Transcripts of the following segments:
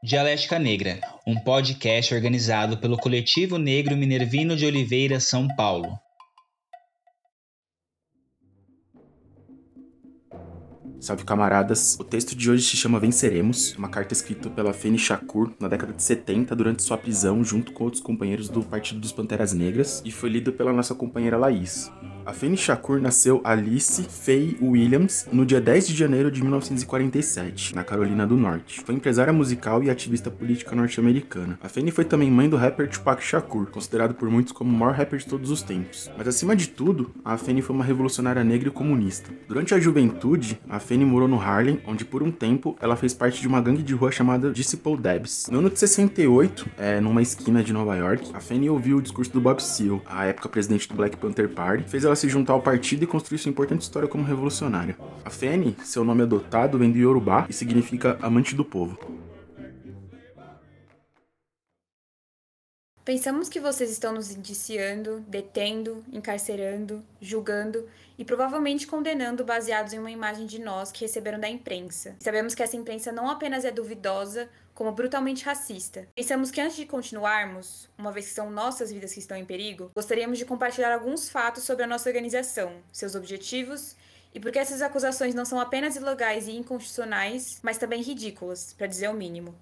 Dialética Negra, um podcast organizado pelo Coletivo Negro Minervino de Oliveira, São Paulo. Salve camaradas! O texto de hoje se chama Venceremos, uma carta escrita pela Feni Shakur na década de 70 durante sua prisão junto com outros companheiros do Partido dos Panteras Negras e foi lido pela nossa companheira Laís. A Fanny Shakur nasceu Alice Faye Williams no dia 10 de janeiro de 1947, na Carolina do Norte. Foi empresária musical e ativista política norte-americana. A Fanny foi também mãe do rapper Tupac Shakur, considerado por muitos como o maior rapper de todos os tempos. Mas acima de tudo, a Fanny foi uma revolucionária negra e comunista. Durante a juventude, a Fanny morou no Harlem, onde por um tempo ela fez parte de uma gangue de rua chamada Disciple Debs. No ano de 68, é, numa esquina de Nova York, a Fanny ouviu o discurso do Bob Seale, a época presidente do Black Panther Party, fez ela se juntar ao partido e construir sua importante história como revolucionária. A Fene, seu nome adotado, vem do Yorubá e significa amante do povo. Pensamos que vocês estão nos indiciando, detendo, encarcerando, julgando e provavelmente condenando baseados em uma imagem de nós que receberam da imprensa. Sabemos que essa imprensa não apenas é duvidosa, como brutalmente racista. Pensamos que antes de continuarmos, uma vez que são nossas vidas que estão em perigo, gostaríamos de compartilhar alguns fatos sobre a nossa organização, seus objetivos e por que essas acusações não são apenas ilegais e inconstitucionais, mas também ridículas, para dizer o mínimo.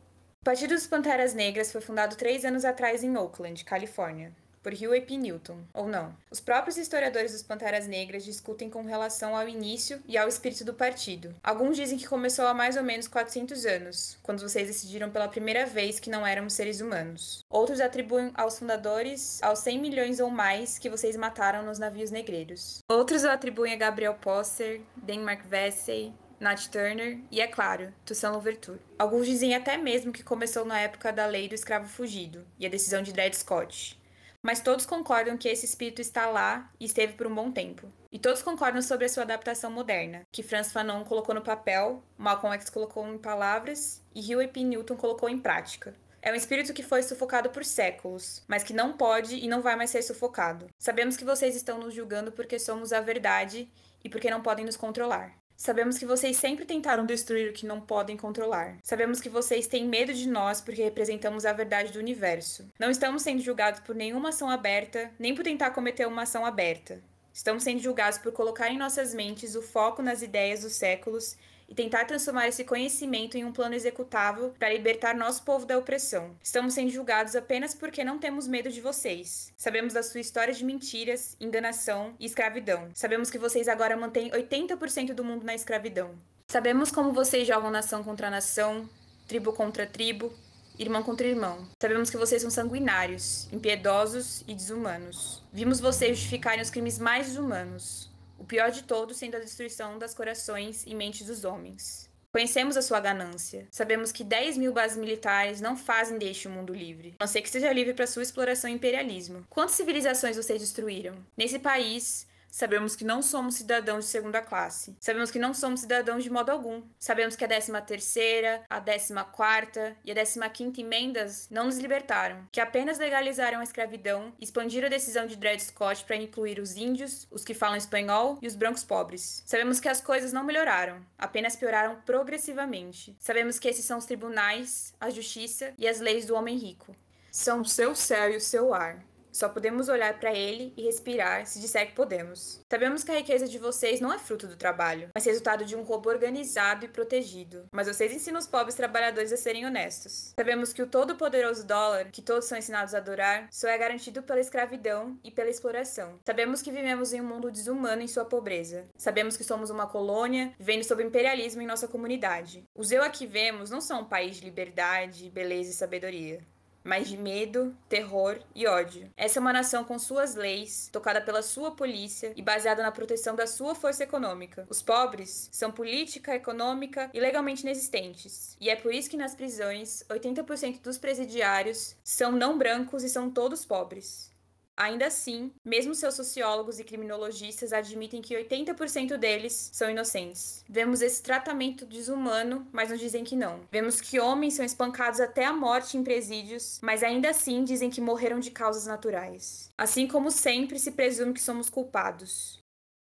Partido dos Panteras Negras foi fundado três anos atrás em Oakland, Califórnia por Huey P. Newton, ou não. Os próprios historiadores dos Panteras Negras discutem com relação ao início e ao espírito do partido. Alguns dizem que começou há mais ou menos 400 anos, quando vocês decidiram pela primeira vez que não éramos seres humanos. Outros atribuem aos fundadores aos 100 milhões ou mais que vocês mataram nos navios negreiros. Outros o atribuem a Gabriel Posser, Denmark Vesey, Nat Turner e, é claro, Toussaint Louverture. Alguns dizem até mesmo que começou na época da lei do escravo fugido e a decisão de Dred Scott mas todos concordam que esse espírito está lá e esteve por um bom tempo. E todos concordam sobre a sua adaptação moderna, que Franz Fanon colocou no papel, Malcolm X colocou em palavras e Huey P. Newton colocou em prática. É um espírito que foi sufocado por séculos, mas que não pode e não vai mais ser sufocado. Sabemos que vocês estão nos julgando porque somos a verdade e porque não podem nos controlar. Sabemos que vocês sempre tentaram destruir o que não podem controlar. Sabemos que vocês têm medo de nós porque representamos a verdade do universo. Não estamos sendo julgados por nenhuma ação aberta, nem por tentar cometer uma ação aberta. Estamos sendo julgados por colocar em nossas mentes o foco nas ideias dos séculos e tentar transformar esse conhecimento em um plano executável para libertar nosso povo da opressão. Estamos sendo julgados apenas porque não temos medo de vocês. Sabemos da sua história de mentiras, enganação e escravidão. Sabemos que vocês agora mantêm 80% do mundo na escravidão. Sabemos como vocês jogam nação contra nação, tribo contra tribo, irmão contra irmão. Sabemos que vocês são sanguinários, impiedosos e desumanos. Vimos vocês justificarem os crimes mais desumanos o pior de todos sendo a destruição das corações e mentes dos homens. Conhecemos a sua ganância. Sabemos que 10 mil bases militares não fazem deste o mundo livre, a não ser que seja livre para sua exploração e imperialismo. Quantas civilizações vocês destruíram? Nesse país, Sabemos que não somos cidadãos de segunda classe. Sabemos que não somos cidadãos de modo algum. Sabemos que a 13 terceira, a 14 quarta e a 15 quinta emendas não nos libertaram, que apenas legalizaram a escravidão expandiram a decisão de Dred Scott para incluir os índios, os que falam espanhol e os brancos pobres. Sabemos que as coisas não melhoraram, apenas pioraram progressivamente. Sabemos que esses são os tribunais, a justiça e as leis do homem rico. São o seu céu e o seu ar. Só podemos olhar para ele e respirar se disser que podemos. Sabemos que a riqueza de vocês não é fruto do trabalho, mas resultado de um roubo organizado e protegido. Mas vocês ensinam os pobres trabalhadores a serem honestos. Sabemos que o todo-poderoso dólar, que todos são ensinados a adorar, só é garantido pela escravidão e pela exploração. Sabemos que vivemos em um mundo desumano em sua pobreza. Sabemos que somos uma colônia vivendo sob imperialismo em nossa comunidade. Os eu aqui vemos não são um país de liberdade, beleza e sabedoria mas de medo, terror e ódio. Essa é uma nação com suas leis, tocada pela sua polícia e baseada na proteção da sua força econômica. Os pobres são política, econômica e legalmente inexistentes. E é por isso que nas prisões, 80% dos presidiários são não brancos e são todos pobres. Ainda assim, mesmo seus sociólogos e criminologistas admitem que 80% deles são inocentes. Vemos esse tratamento desumano, mas nos dizem que não. Vemos que homens são espancados até a morte em presídios, mas ainda assim dizem que morreram de causas naturais. Assim como sempre se presume que somos culpados.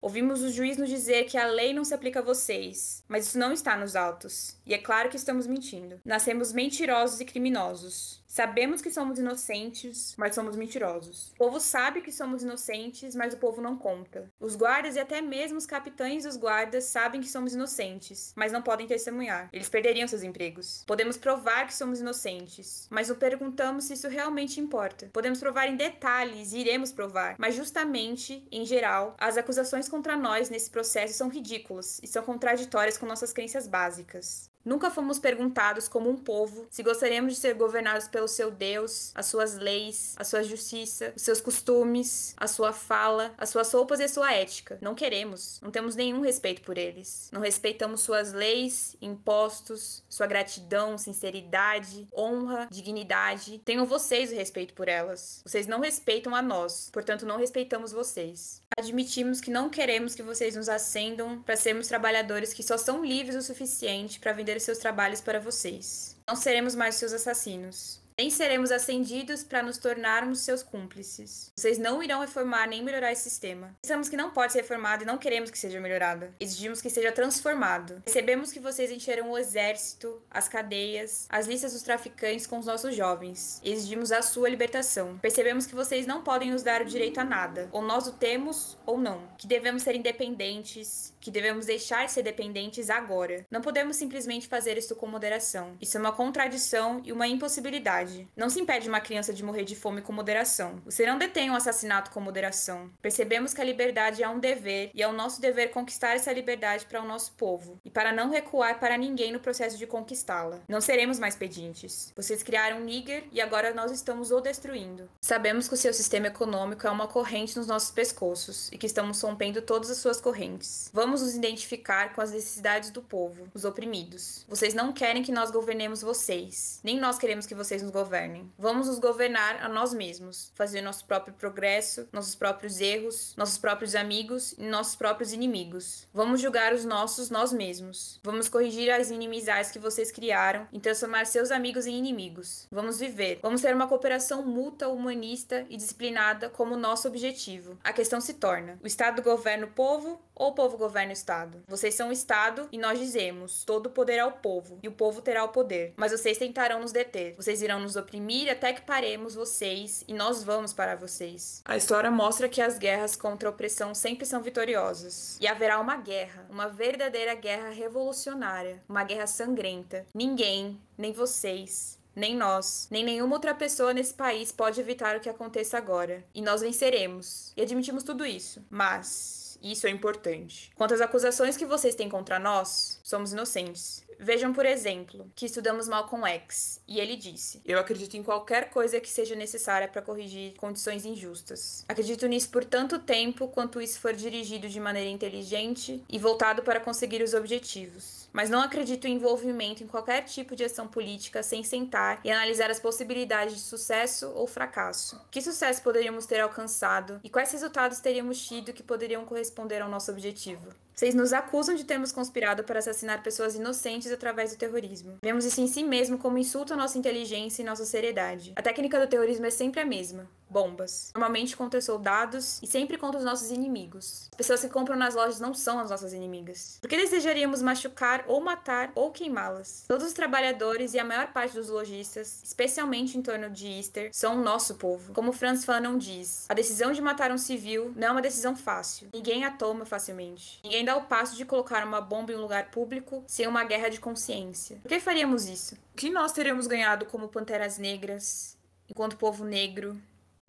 Ouvimos o juiz nos dizer que a lei não se aplica a vocês, mas isso não está nos autos. E é claro que estamos mentindo. Nascemos mentirosos e criminosos. Sabemos que somos inocentes, mas somos mentirosos. O povo sabe que somos inocentes, mas o povo não conta. Os guardas e até mesmo os capitães dos guardas sabem que somos inocentes, mas não podem testemunhar. Eles perderiam seus empregos. Podemos provar que somos inocentes, mas não perguntamos se isso realmente importa. Podemos provar em detalhes e iremos provar, mas justamente, em geral, as acusações contra nós nesse processo são ridículas e são contraditórias com nossas crenças básicas. Nunca fomos perguntados, como um povo, se gostaríamos de ser governados pelo seu Deus, as suas leis, a sua justiça, os seus costumes, a sua fala, as suas roupas e a sua ética. Não queremos. Não temos nenhum respeito por eles. Não respeitamos suas leis, impostos, sua gratidão, sinceridade, honra, dignidade. Tenham vocês o respeito por elas. Vocês não respeitam a nós, portanto, não respeitamos vocês. Admitimos que não queremos que vocês nos acendam para sermos trabalhadores que só são livres o suficiente para vender seus trabalhos para vocês. Não seremos mais seus assassinos. Nem seremos ascendidos para nos tornarmos seus cúmplices. Vocês não irão reformar nem melhorar esse sistema. Pensamos que não pode ser reformado e não queremos que seja melhorado. Exigimos que seja transformado. Percebemos que vocês encheram o exército, as cadeias, as listas dos traficantes com os nossos jovens. Exigimos a sua libertação. Percebemos que vocês não podem nos dar o direito a nada. Ou nós o temos ou não. Que devemos ser independentes, que devemos deixar de ser dependentes agora. Não podemos simplesmente fazer isso com moderação. Isso é uma contradição e uma impossibilidade. Não se impede uma criança de morrer de fome com moderação. Você não detém um assassinato com moderação. Percebemos que a liberdade é um dever e é o nosso dever conquistar essa liberdade para o nosso povo e para não recuar para ninguém no processo de conquistá-la. Não seremos mais pedintes. Vocês criaram um Níger e agora nós estamos o destruindo. Sabemos que o seu sistema econômico é uma corrente nos nossos pescoços e que estamos rompendo todas as suas correntes. Vamos nos identificar com as necessidades do povo, os oprimidos. Vocês não querem que nós governemos vocês, nem nós queremos que vocês nos governem. Vamos nos governar a nós mesmos, fazer nosso próprio progresso, nossos próprios erros, nossos próprios amigos e nossos próprios inimigos. Vamos julgar os nossos nós mesmos. Vamos corrigir as inimizades que vocês criaram e transformar seus amigos em inimigos. Vamos viver. Vamos ter uma cooperação mútua, humanista e disciplinada como nosso objetivo. A questão se torna: o Estado governa o povo o povo governa o Estado? Vocês são o Estado e nós dizemos: todo o poder ao povo, e o povo terá o poder. Mas vocês tentarão nos deter. Vocês irão nos oprimir até que paremos vocês e nós vamos para vocês. A história mostra que as guerras contra a opressão sempre são vitoriosas. E haverá uma guerra, uma verdadeira guerra revolucionária, uma guerra sangrenta. Ninguém, nem vocês, nem nós, nem nenhuma outra pessoa nesse país pode evitar o que aconteça agora. E nós venceremos. E admitimos tudo isso. Mas isso é importante. Quanto às acusações que vocês têm contra nós, somos inocentes. Vejam, por exemplo, que estudamos Malcolm X e ele disse: Eu acredito em qualquer coisa que seja necessária para corrigir condições injustas. Acredito nisso por tanto tempo quanto isso for dirigido de maneira inteligente e voltado para conseguir os objetivos. Mas não acredito em envolvimento em qualquer tipo de ação política sem sentar e analisar as possibilidades de sucesso ou fracasso. Que sucesso poderíamos ter alcançado e quais resultados teríamos tido que poderiam corresponder ao nosso objetivo? Vocês nos acusam de termos conspirado para assassinar pessoas inocentes através do terrorismo. Vemos isso em si mesmo como insulto à nossa inteligência e nossa seriedade. A técnica do terrorismo é sempre a mesma: bombas. Normalmente contra soldados e sempre contra os nossos inimigos. As pessoas que compram nas lojas não são as nossas inimigas. Por que desejaríamos machucar ou matar ou queimá-las? Todos os trabalhadores e a maior parte dos lojistas, especialmente em torno de Easter, são o nosso povo. Como Franz Fanon diz, a decisão de matar um civil não é uma decisão fácil. Ninguém a toma facilmente. Ninguém dá o passo de colocar uma bomba em um lugar público sem uma guerra de consciência. Por que faríamos isso? O que nós teríamos ganhado como panteras negras, enquanto povo negro,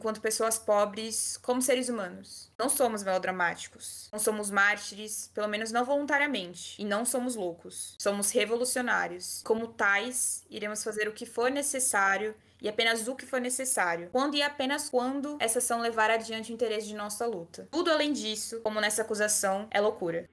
quanto pessoas pobres, como seres humanos. Não somos melodramáticos, não somos mártires, pelo menos não voluntariamente, e não somos loucos. Somos revolucionários. Como tais, iremos fazer o que for necessário e apenas o que for necessário, quando e apenas quando essa ação levar adiante o interesse de nossa luta. Tudo além disso, como nessa acusação, é loucura.